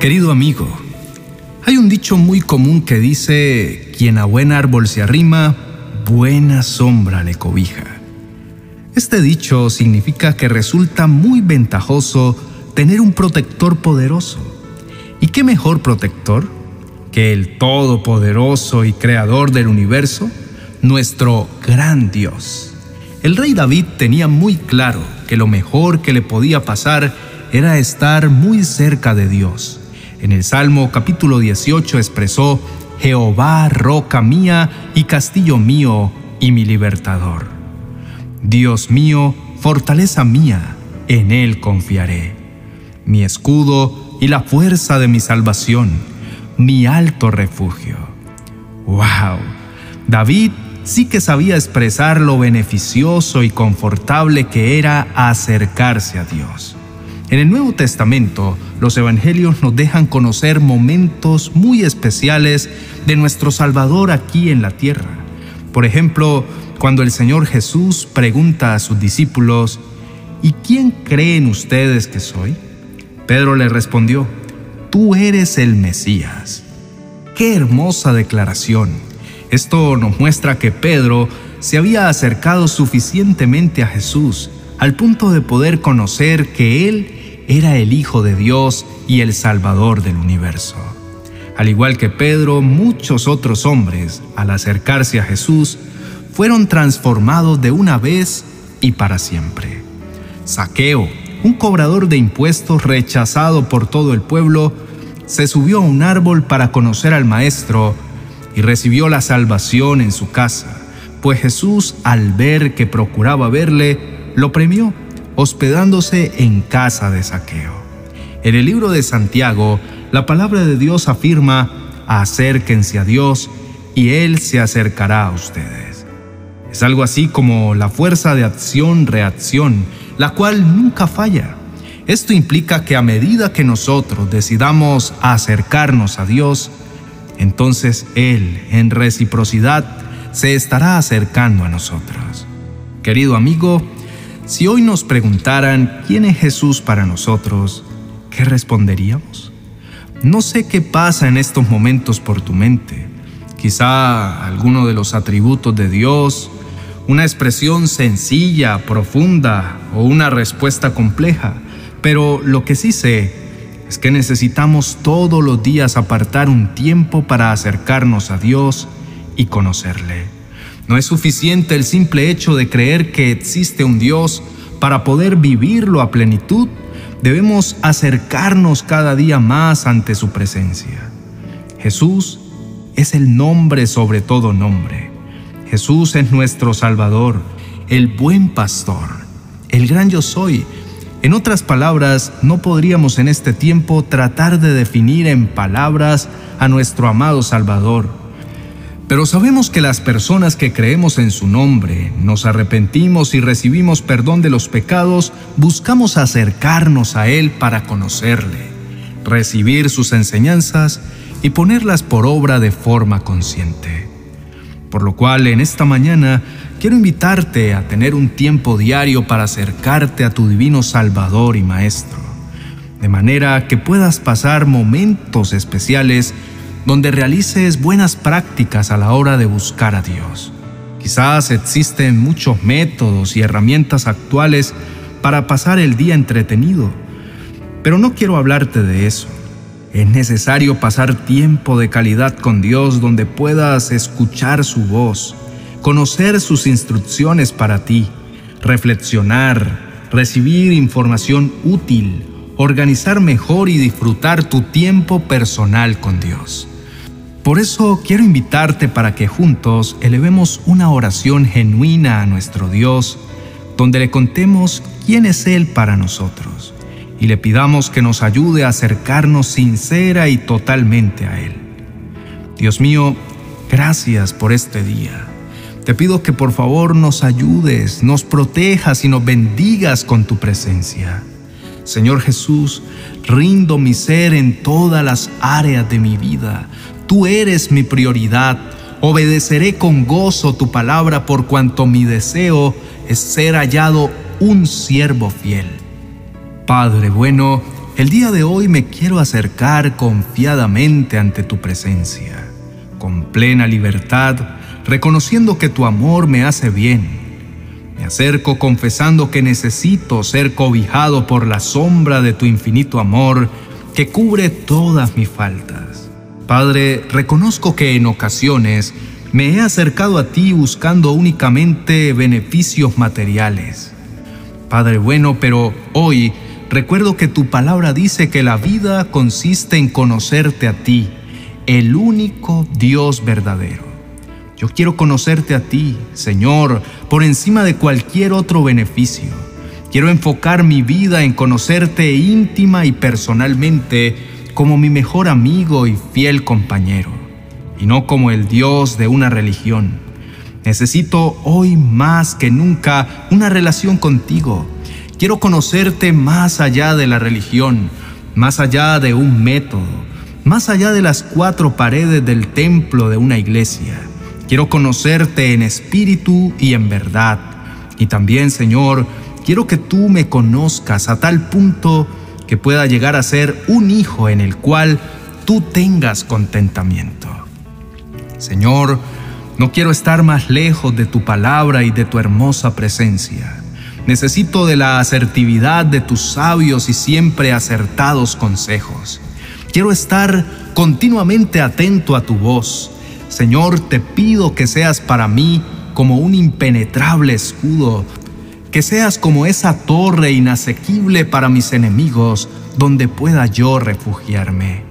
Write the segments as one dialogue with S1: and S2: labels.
S1: Querido amigo, hay un dicho muy común que dice, quien a buen árbol se arrima, buena sombra le cobija. Este dicho significa que resulta muy ventajoso tener un protector poderoso. ¿Y qué mejor protector que el todopoderoso y creador del universo, nuestro gran Dios? El rey David tenía muy claro que lo mejor que le podía pasar era estar muy cerca de Dios en el Salmo capítulo 18 expresó, Jehová, roca mía y castillo mío y mi libertador. Dios mío, fortaleza mía, en Él confiaré. Mi escudo y la fuerza de mi salvación, mi alto refugio. ¡Wow! David sí que sabía expresar lo beneficioso y confortable que era acercarse a Dios. En el Nuevo Testamento, los evangelios nos dejan conocer momentos muy especiales de nuestro Salvador aquí en la tierra. Por ejemplo, cuando el Señor Jesús pregunta a sus discípulos, ¿Y quién creen ustedes que soy? Pedro le respondió, Tú eres el Mesías. Qué hermosa declaración. Esto nos muestra que Pedro se había acercado suficientemente a Jesús al punto de poder conocer que Él era el Hijo de Dios y el Salvador del universo. Al igual que Pedro, muchos otros hombres, al acercarse a Jesús, fueron transformados de una vez y para siempre. Saqueo, un cobrador de impuestos rechazado por todo el pueblo, se subió a un árbol para conocer al Maestro y recibió la salvación en su casa, pues Jesús, al ver que procuraba verle, lo premió hospedándose en casa de saqueo. En el libro de Santiago, la palabra de Dios afirma, acérquense a Dios y Él se acercará a ustedes. Es algo así como la fuerza de acción-reacción, la cual nunca falla. Esto implica que a medida que nosotros decidamos acercarnos a Dios, entonces Él, en reciprocidad, se estará acercando a nosotros. Querido amigo, si hoy nos preguntaran quién es Jesús para nosotros, ¿qué responderíamos? No sé qué pasa en estos momentos por tu mente. Quizá alguno de los atributos de Dios, una expresión sencilla, profunda o una respuesta compleja. Pero lo que sí sé es que necesitamos todos los días apartar un tiempo para acercarnos a Dios y conocerle. No es suficiente el simple hecho de creer que existe un Dios para poder vivirlo a plenitud. Debemos acercarnos cada día más ante su presencia. Jesús es el nombre sobre todo nombre. Jesús es nuestro Salvador, el buen pastor, el gran yo soy. En otras palabras, no podríamos en este tiempo tratar de definir en palabras a nuestro amado Salvador pero sabemos que las personas que creemos en su nombre, nos arrepentimos y recibimos perdón de los pecados, buscamos acercarnos a Él para conocerle, recibir sus enseñanzas y ponerlas por obra de forma consciente. Por lo cual en esta mañana quiero invitarte a tener un tiempo diario para acercarte a tu divino Salvador y Maestro, de manera que puedas pasar momentos especiales donde realices buenas prácticas a la hora de buscar a Dios. Quizás existen muchos métodos y herramientas actuales para pasar el día entretenido, pero no quiero hablarte de eso. Es necesario pasar tiempo de calidad con Dios donde puedas escuchar su voz, conocer sus instrucciones para ti, reflexionar, recibir información útil, organizar mejor y disfrutar tu tiempo personal con Dios. Por eso quiero invitarte para que juntos elevemos una oración genuina a nuestro Dios, donde le contemos quién es Él para nosotros y le pidamos que nos ayude a acercarnos sincera y totalmente a Él. Dios mío, gracias por este día. Te pido que por favor nos ayudes, nos protejas y nos bendigas con tu presencia. Señor Jesús, rindo mi ser en todas las áreas de mi vida Tú eres mi prioridad. Obedeceré con gozo tu palabra por cuanto mi deseo es ser hallado un siervo fiel. Padre bueno, el día de hoy me quiero acercar confiadamente ante tu presencia, con plena libertad, reconociendo que tu amor me hace bien. Me acerco confesando que necesito ser cobijado por la sombra de tu infinito amor que cubre todas mis faltas. Padre, reconozco que en ocasiones me he acercado a ti buscando únicamente beneficios materiales. Padre bueno, pero hoy recuerdo que tu palabra dice que la vida consiste en conocerte a ti, el único Dios verdadero. Yo quiero conocerte a ti, Señor, por encima de cualquier otro beneficio. Quiero enfocar mi vida en conocerte íntima y personalmente como mi mejor amigo y fiel compañero, y no como el Dios de una religión. Necesito hoy más que nunca una relación contigo Quiero conocerte más allá de la religión, más allá de un método, más allá de las cuatro paredes del templo de una iglesia. Quiero conocerte en espíritu y en verdad. Y también, Señor, quiero que tú me conozcas a tal punto que pueda llegar a ser un hijo en el cual tú tengas contentamiento. Señor, no quiero estar más lejos de tu palabra y de tu hermosa presencia. Necesito de la asertividad de tus sabios y siempre acertados consejos. Quiero estar continuamente atento a tu voz. Señor, te pido que seas para mí como un impenetrable escudo, que seas como esa torre inasequible para mis enemigos, donde pueda yo refugiarme.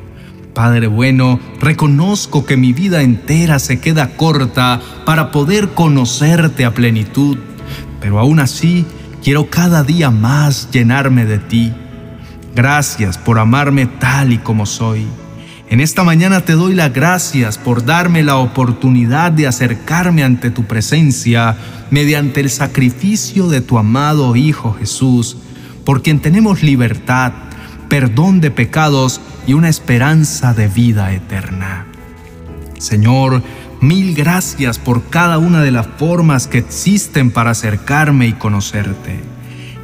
S1: Padre bueno, reconozco que mi vida entera se queda corta para poder conocerte a plenitud, pero aún así Quiero cada día más llenarme de ti. Gracias por amarme tal y como soy. En esta mañana te doy las gracias por darme la oportunidad de acercarme ante tu presencia mediante el sacrificio de tu amado Hijo Jesús, por quien tenemos libertad, perdón de pecados y una esperanza de vida eterna. Señor, Mil gracias por cada una de las formas que existen para acercarme y conocerte.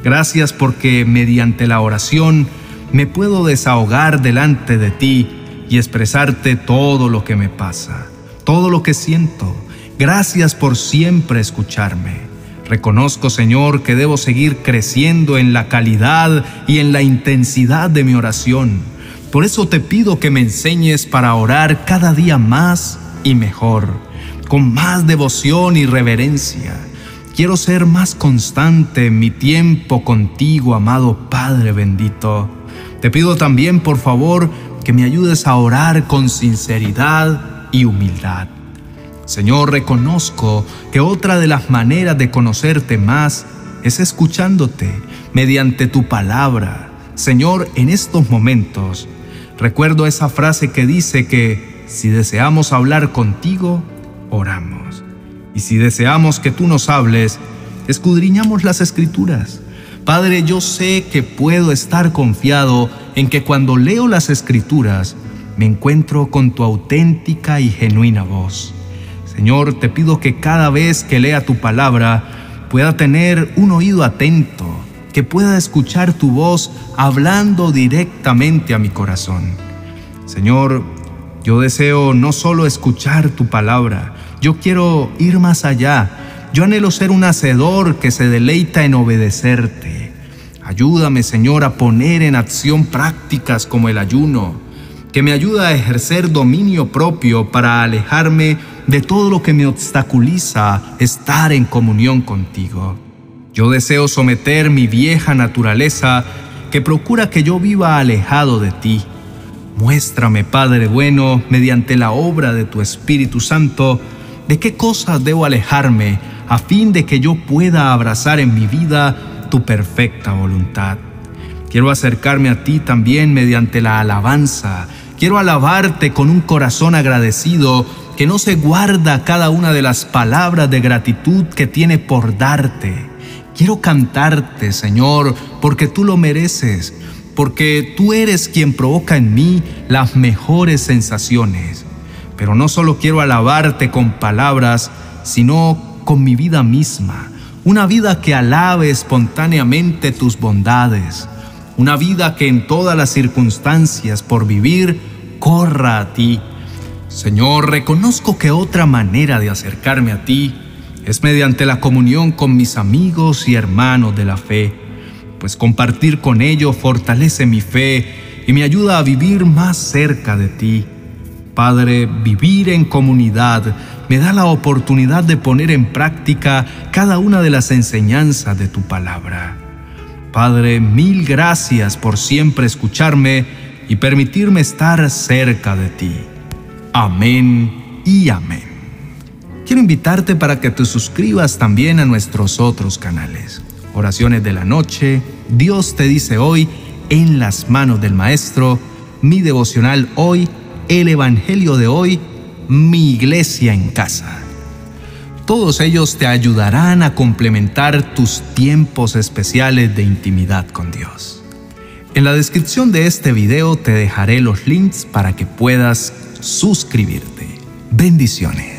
S1: Gracias porque mediante la oración me puedo desahogar delante de ti y expresarte todo lo que me pasa, todo lo que siento. Gracias por siempre escucharme. Reconozco, Señor, que debo seguir creciendo en la calidad y en la intensidad de mi oración. Por eso te pido que me enseñes para orar cada día más y mejor, con más devoción y reverencia. Quiero ser más constante en mi tiempo contigo, amado Padre bendito. Te pido también, por favor, que me ayudes a orar con sinceridad y humildad. Señor, reconozco que otra de las maneras de conocerte más es escuchándote mediante tu palabra. Señor, en estos momentos, recuerdo esa frase que dice que si deseamos hablar contigo, oramos. Y si deseamos que tú nos hables, escudriñamos las escrituras. Padre, yo sé que puedo estar confiado en que cuando leo las escrituras, me encuentro con tu auténtica y genuina voz. Señor, te pido que cada vez que lea tu palabra pueda tener un oído atento, que pueda escuchar tu voz hablando directamente a mi corazón. Señor, yo deseo no solo escuchar tu palabra, yo quiero ir más allá. Yo anhelo ser un hacedor que se deleita en obedecerte. Ayúdame, Señor, a poner en acción prácticas como el ayuno, que me ayuda a ejercer dominio propio para alejarme de todo lo que me obstaculiza estar en comunión contigo. Yo deseo someter mi vieja naturaleza que procura que yo viva alejado de ti Muéstrame, Padre bueno, mediante la obra de tu Espíritu Santo, de qué cosas debo alejarme a fin de que yo pueda abrazar en mi vida tu perfecta voluntad. Quiero acercarme a ti también mediante la alabanza. Quiero alabarte con un corazón agradecido que no se guarda cada una de las palabras de gratitud que tiene por darte. Quiero cantarte, Señor, porque tú lo mereces porque tú eres quien provoca en mí las mejores sensaciones. Pero no solo quiero alabarte con palabras, sino con mi vida misma, una vida que alabe espontáneamente tus bondades. una vida que en todas las circunstancias por vivir corra a ti. Señor, reconozco que otra manera de acercarme a ti es mediante la comunión con mis amigos y hermanos de la fe, pues compartir con ellos fortalece mi fe y me ayuda a vivir más cerca de ti. Padre, vivir en comunidad me da la oportunidad de poner en práctica cada una de las enseñanzas de tu palabra. Padre, mil gracias por siempre escucharme y permitirme estar cerca de ti. Amén y amén. Quiero invitarte para que te suscribas también a nuestros otros canales. Oraciones de la noche, Dios te dice hoy, en las manos del Maestro, mi devocional hoy, el Evangelio de hoy, mi iglesia en casa. Todos ellos te ayudarán a complementar tus tiempos especiales de intimidad con Dios. En la descripción de este video te dejaré los links para que puedas suscribirte. Bendiciones.